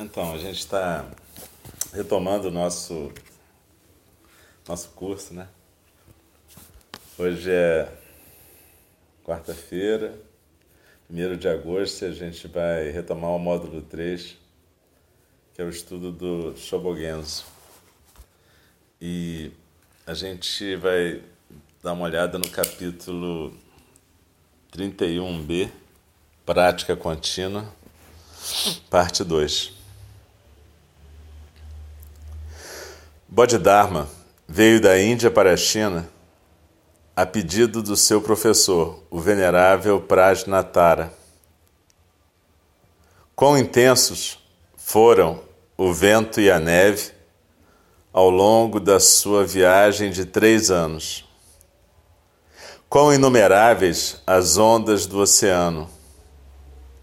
Então, a gente está retomando o nosso, nosso curso, né? Hoje é quarta-feira, 1 de agosto, e a gente vai retomar o módulo 3, que é o estudo do Shobogenzo. E a gente vai dar uma olhada no capítulo 31b, Prática Contínua, parte 2. Bodhidharma veio da Índia para a China a pedido do seu professor, o venerável Prajnatara. Quão intensos foram o vento e a neve ao longo da sua viagem de três anos. Quão inumeráveis as ondas do oceano,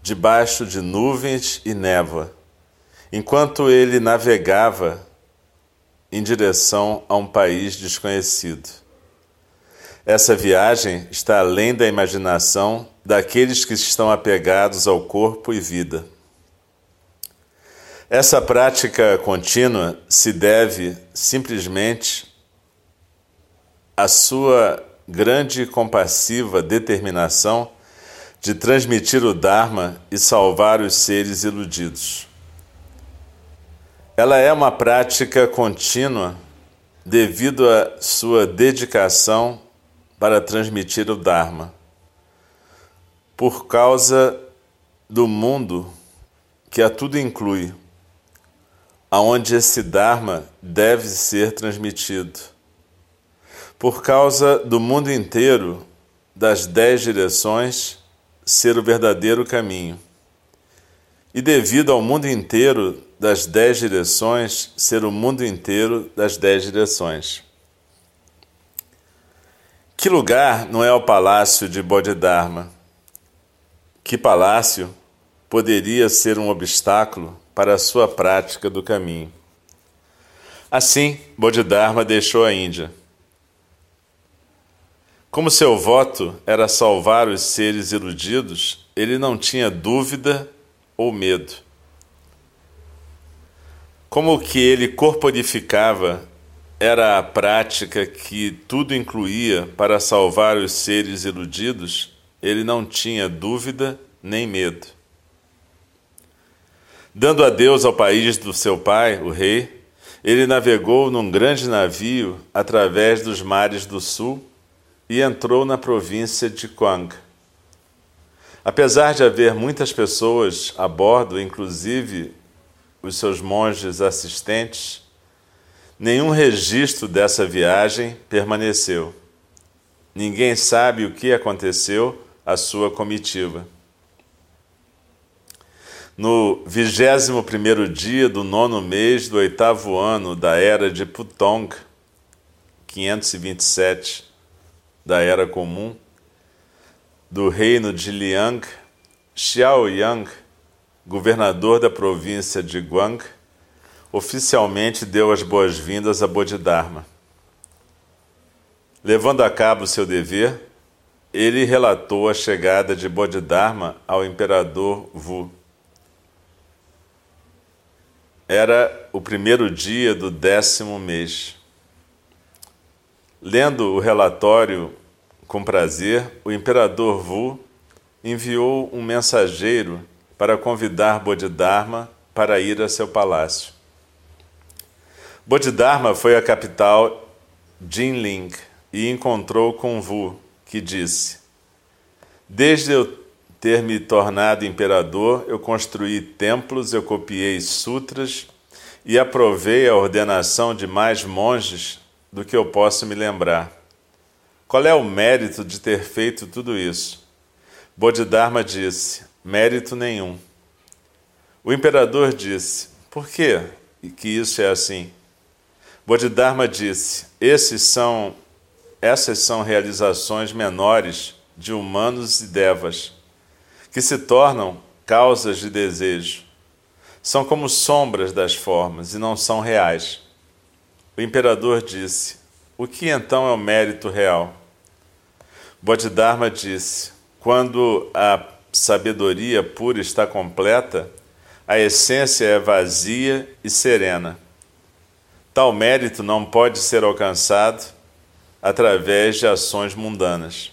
debaixo de nuvens e névoa, enquanto ele navegava em direção a um país desconhecido. Essa viagem está além da imaginação daqueles que estão apegados ao corpo e vida. Essa prática contínua se deve simplesmente à sua grande e compassiva determinação de transmitir o Dharma e salvar os seres iludidos. Ela é uma prática contínua devido à sua dedicação para transmitir o Dharma. Por causa do mundo que a tudo inclui, aonde esse Dharma deve ser transmitido. Por causa do mundo inteiro, das dez direções, ser o verdadeiro caminho. E devido ao mundo inteiro das dez direções ser o mundo inteiro das dez direções. Que lugar não é o palácio de Bodhidharma? Que palácio poderia ser um obstáculo para a sua prática do caminho? Assim, Bodhidharma deixou a Índia. Como seu voto era salvar os seres iludidos, ele não tinha dúvida ou medo. Como que ele corporificava era a prática que tudo incluía para salvar os seres iludidos, ele não tinha dúvida nem medo. Dando adeus ao país do seu pai, o rei, ele navegou num grande navio através dos mares do sul e entrou na província de Quang. Apesar de haver muitas pessoas a bordo, inclusive os seus monges assistentes, nenhum registro dessa viagem permaneceu. Ninguém sabe o que aconteceu à sua comitiva. No vigésimo primeiro dia do nono mês do oitavo ano da era de Putong, 527 da Era Comum, do reino de Liang, Xiao Yang governador da província de Guang, oficialmente deu as boas-vindas a Bodhidharma. Levando a cabo seu dever, ele relatou a chegada de Bodhidharma ao imperador Wu. Era o primeiro dia do décimo mês. Lendo o relatório com prazer, o imperador Wu enviou um mensageiro para convidar Bodhidharma para ir a seu palácio. Bodhidharma foi à capital Jinling e encontrou com Vu, que disse: Desde eu ter me tornado imperador, eu construí templos, eu copiei sutras e aprovei a ordenação de mais monges do que eu posso me lembrar. Qual é o mérito de ter feito tudo isso? Bodhidharma disse: mérito nenhum. O imperador disse: Por que que isso é assim? Bodhidharma disse: Esses são essas são realizações menores de humanos e devas, que se tornam causas de desejo. São como sombras das formas e não são reais. O imperador disse: O que então é o mérito real? Bodhidharma disse: Quando a sabedoria pura está completa, A essência é vazia e serena. Tal mérito não pode ser alcançado através de ações mundanas.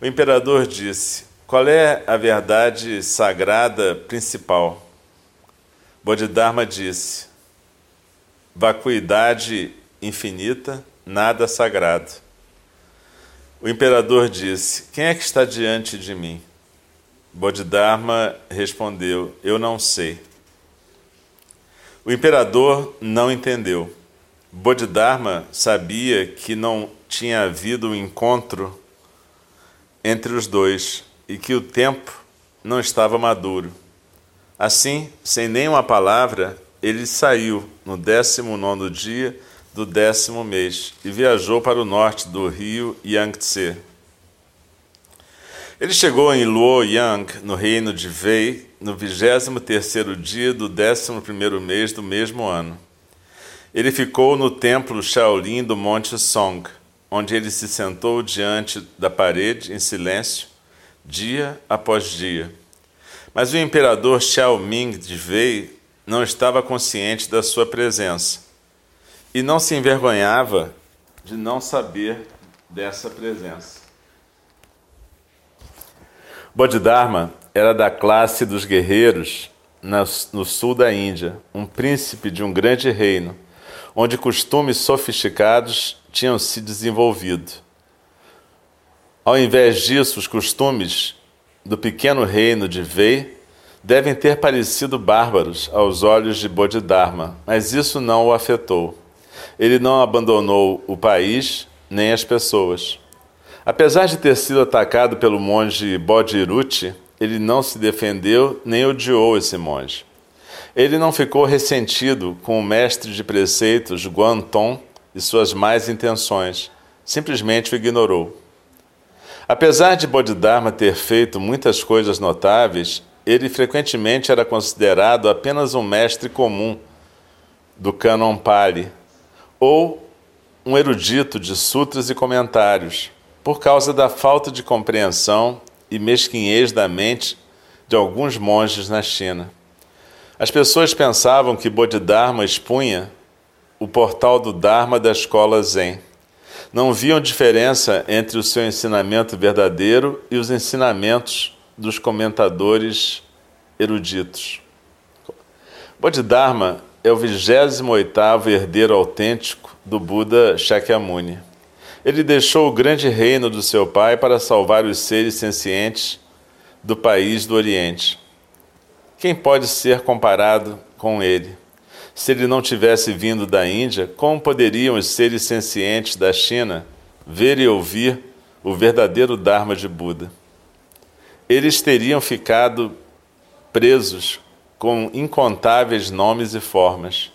O imperador disse: Qual é a verdade sagrada principal? Bodhidharma disse: Vacuidade infinita, nada sagrado. O imperador disse: Quem é que está diante de mim? Bodhidharma respondeu: Eu não sei. O imperador não entendeu. Bodhidharma sabia que não tinha havido um encontro entre os dois e que o tempo não estava maduro. Assim, sem nenhuma palavra, ele saiu no décimo nono dia do décimo mês e viajou para o norte do rio Yangtze. Ele chegou em Luoyang, no reino de Wei, no vigésimo terceiro dia do décimo primeiro mês do mesmo ano. Ele ficou no templo Shaolin do Monte Song, onde ele se sentou diante da parede em silêncio, dia após dia. Mas o imperador Xiao Ming de Wei não estava consciente da sua presença e não se envergonhava de não saber dessa presença. Bodhidharma era da classe dos guerreiros no sul da Índia, um príncipe de um grande reino, onde costumes sofisticados tinham se desenvolvido. Ao invés disso, os costumes do pequeno reino de Vei devem ter parecido bárbaros aos olhos de Bodhidharma, mas isso não o afetou. Ele não abandonou o país nem as pessoas. Apesar de ter sido atacado pelo monge Bodhiruti, ele não se defendeu nem odiou esse monge. Ele não ficou ressentido com o mestre de preceitos Guanton e suas más intenções, simplesmente o ignorou. Apesar de Bodhidharma ter feito muitas coisas notáveis, ele frequentemente era considerado apenas um mestre comum do Canon Pali ou um erudito de sutras e comentários, por causa da falta de compreensão e mesquinhez da mente de alguns monges na China. As pessoas pensavam que Bodhidharma expunha o portal do Dharma da escola Zen. Não viam diferença entre o seu ensinamento verdadeiro e os ensinamentos dos comentadores eruditos. Bodhidharma é o 28º herdeiro autêntico do Buda Shakyamuni. Ele deixou o grande reino do seu pai para salvar os seres sencientes do país do Oriente. Quem pode ser comparado com ele? Se ele não tivesse vindo da Índia, como poderiam os seres sencientes da China ver e ouvir o verdadeiro Dharma de Buda? Eles teriam ficado presos com incontáveis nomes e formas.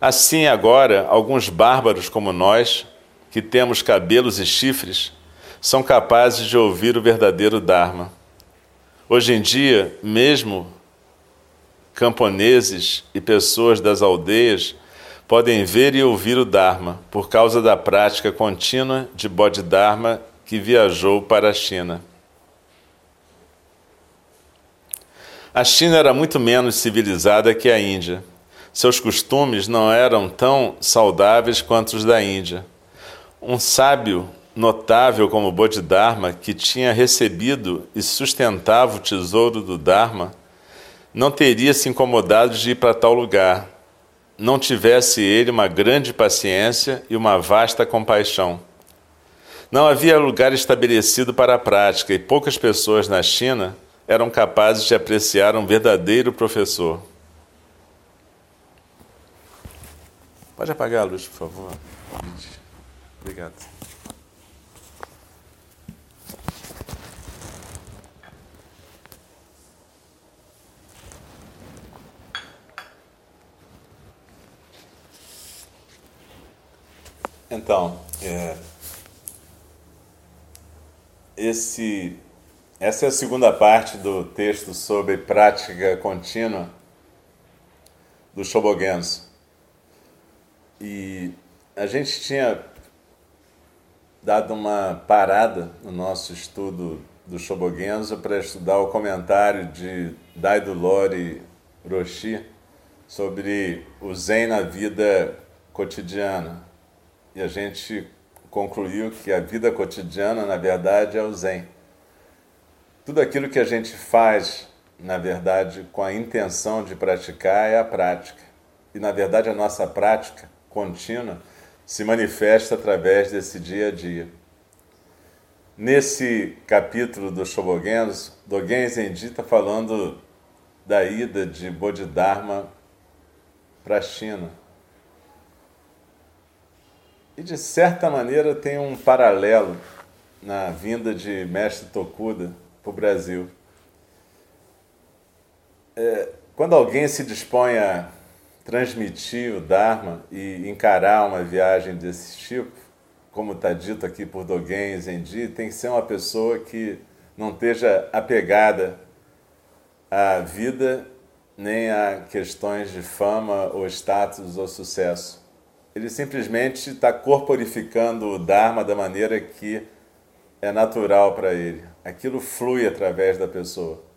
Assim, agora, alguns bárbaros como nós, que temos cabelos e chifres, são capazes de ouvir o verdadeiro Dharma. Hoje em dia, mesmo camponeses e pessoas das aldeias podem ver e ouvir o Dharma por causa da prática contínua de Bodhidharma que viajou para a China. A China era muito menos civilizada que a Índia. Seus costumes não eram tão saudáveis quanto os da Índia. Um sábio notável como Bodhidharma, que tinha recebido e sustentava o tesouro do Dharma, não teria se incomodado de ir para tal lugar, não tivesse ele uma grande paciência e uma vasta compaixão. Não havia lugar estabelecido para a prática e poucas pessoas na China eram capazes de apreciar um verdadeiro professor. Pode apagar a luz, por favor. Obrigado. Então, é, esse, essa é a segunda parte do texto sobre prática contínua do Shobogenzo. E a gente tinha dado uma parada no nosso estudo do Shobogenzo para estudar o comentário de Daido Lori Roshi sobre o Zen na vida cotidiana. E a gente concluiu que a vida cotidiana, na verdade, é o Zen. Tudo aquilo que a gente faz, na verdade, com a intenção de praticar é a prática. E, na verdade, a nossa prática contínua se manifesta através desse dia a dia. Nesse capítulo do Shobogen, Dogen Zenji está falando da ida de Bodhidharma para a China. E de certa maneira tem um paralelo na vinda de Mestre Tokuda para o Brasil. É, quando alguém se dispõe a transmitir o Dharma e encarar uma viagem desse tipo, como está dito aqui por Dogen Zenji, tem que ser uma pessoa que não esteja apegada à vida nem a questões de fama ou status ou sucesso. Ele simplesmente está corporificando o Dharma da maneira que é natural para ele. Aquilo flui através da pessoa.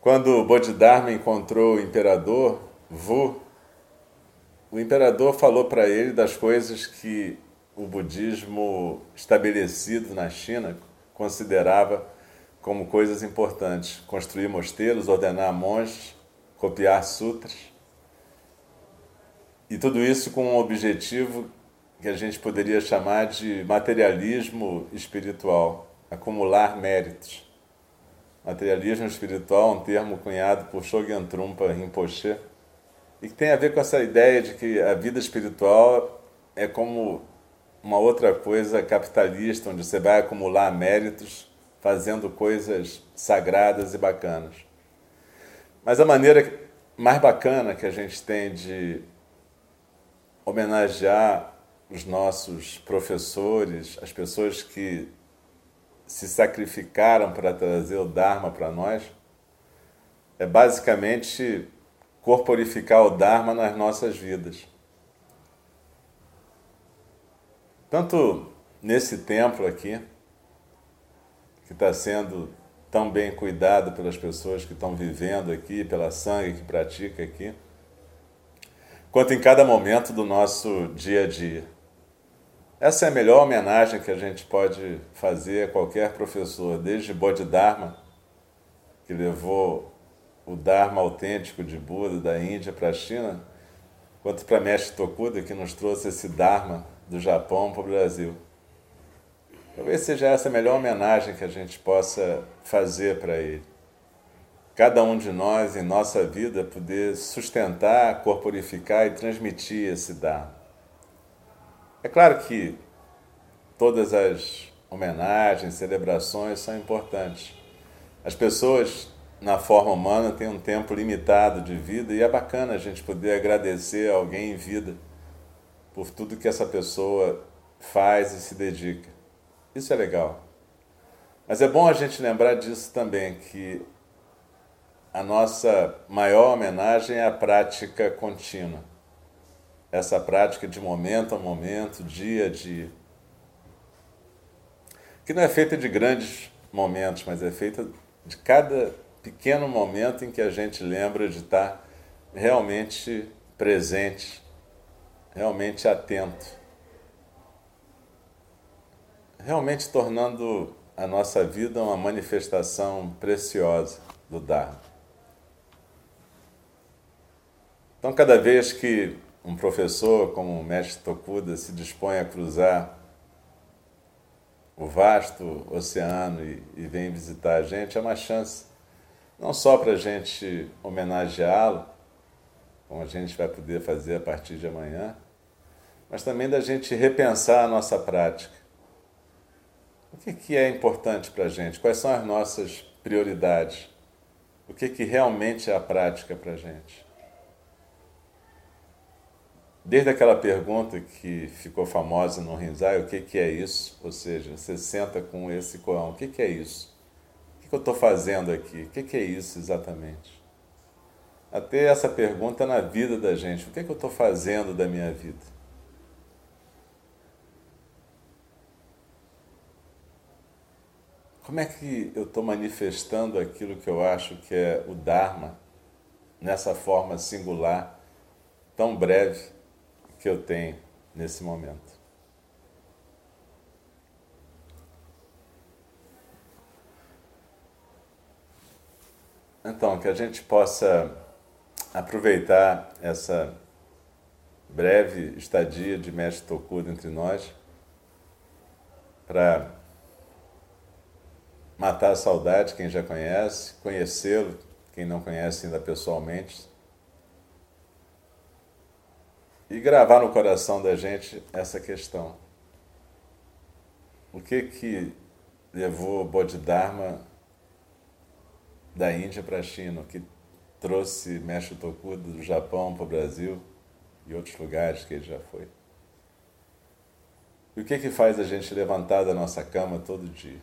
Quando Bodhidharma encontrou o imperador Vu, o imperador falou para ele das coisas que o budismo estabelecido na China considerava como coisas importantes: construir mosteiros, ordenar monges, copiar sutras. E tudo isso com um objetivo que a gente poderia chamar de materialismo espiritual, acumular méritos. Materialismo espiritual é um termo cunhado por Shogyan Trungpa Rinpoche, e que tem a ver com essa ideia de que a vida espiritual é como uma outra coisa capitalista, onde você vai acumular méritos fazendo coisas sagradas e bacanas. Mas a maneira mais bacana que a gente tem de homenagear os nossos professores, as pessoas que se sacrificaram para trazer o Dharma para nós, é basicamente corporificar o Dharma nas nossas vidas. Tanto nesse templo aqui, que está sendo tão bem cuidado pelas pessoas que estão vivendo aqui, pela sangue que pratica aqui, quanto em cada momento do nosso dia a dia. Essa é a melhor homenagem que a gente pode fazer a qualquer professor, desde Bodhidharma, que levou o Dharma autêntico de Buda da Índia para a China, quanto para Mestre Tokuda, que nos trouxe esse Dharma do Japão para o Brasil. Talvez seja essa a melhor homenagem que a gente possa fazer para ele. Cada um de nós, em nossa vida, poder sustentar, corporificar e transmitir esse Dharma. É claro que todas as homenagens, celebrações são importantes. As pessoas, na forma humana, têm um tempo limitado de vida e é bacana a gente poder agradecer a alguém em vida por tudo que essa pessoa faz e se dedica. Isso é legal. Mas é bom a gente lembrar disso também, que a nossa maior homenagem é a prática contínua. Essa prática de momento a momento, dia a dia. Que não é feita de grandes momentos, mas é feita de cada pequeno momento em que a gente lembra de estar realmente presente, realmente atento realmente tornando a nossa vida uma manifestação preciosa do Dharma. Então, cada vez que um professor como o mestre Tokuda se dispõe a cruzar o vasto oceano e, e vem visitar a gente, é uma chance não só para a gente homenageá-lo, como a gente vai poder fazer a partir de amanhã, mas também da gente repensar a nossa prática o que, que é importante para a gente? Quais são as nossas prioridades? O que, que realmente é a prática para a gente? Desde aquela pergunta que ficou famosa no Rinzai, o que, que é isso? Ou seja, você senta com esse Corão, o que, que é isso? O que, que eu estou fazendo aqui? O que, que é isso exatamente? Até essa pergunta na vida da gente, o que, que eu estou fazendo da minha vida? como é que eu estou manifestando aquilo que eu acho que é o Dharma nessa forma singular, tão breve que eu tenho nesse momento? Então, que a gente possa aproveitar essa breve estadia de Mestre Tokudo entre nós para matar a saudade, quem já conhece, conhecê-lo, quem não conhece ainda pessoalmente, e gravar no coração da gente essa questão. O que que levou Bodhidharma da Índia para a China, que trouxe Mestre Tokudo do Japão para o Brasil e outros lugares que ele já foi. E o que que faz a gente levantar da nossa cama todo dia?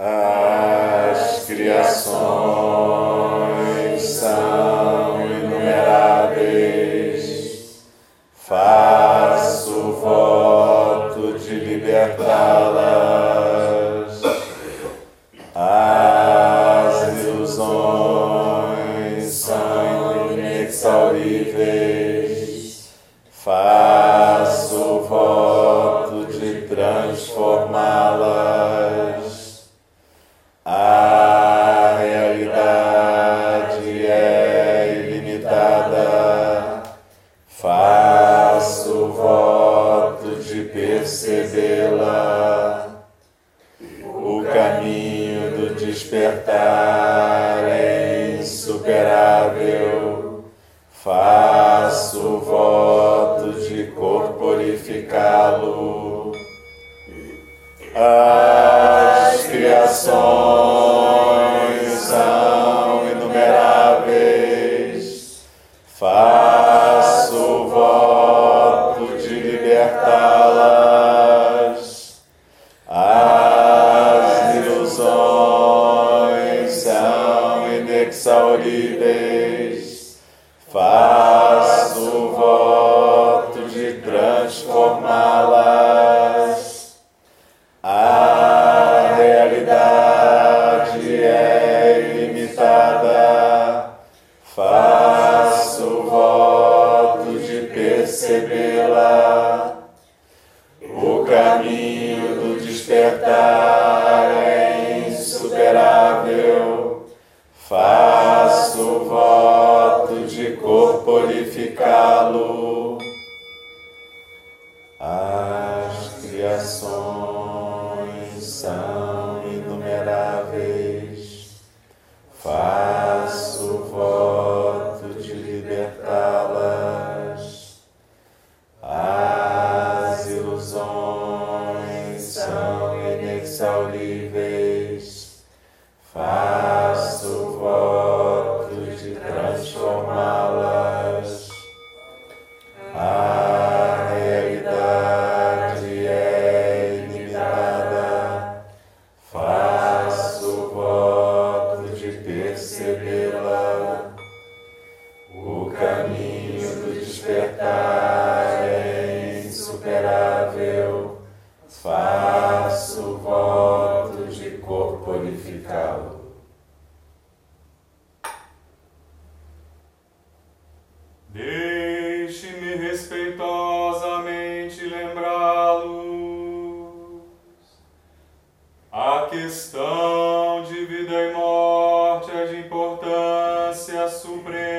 As criações Tala. Importância suprema.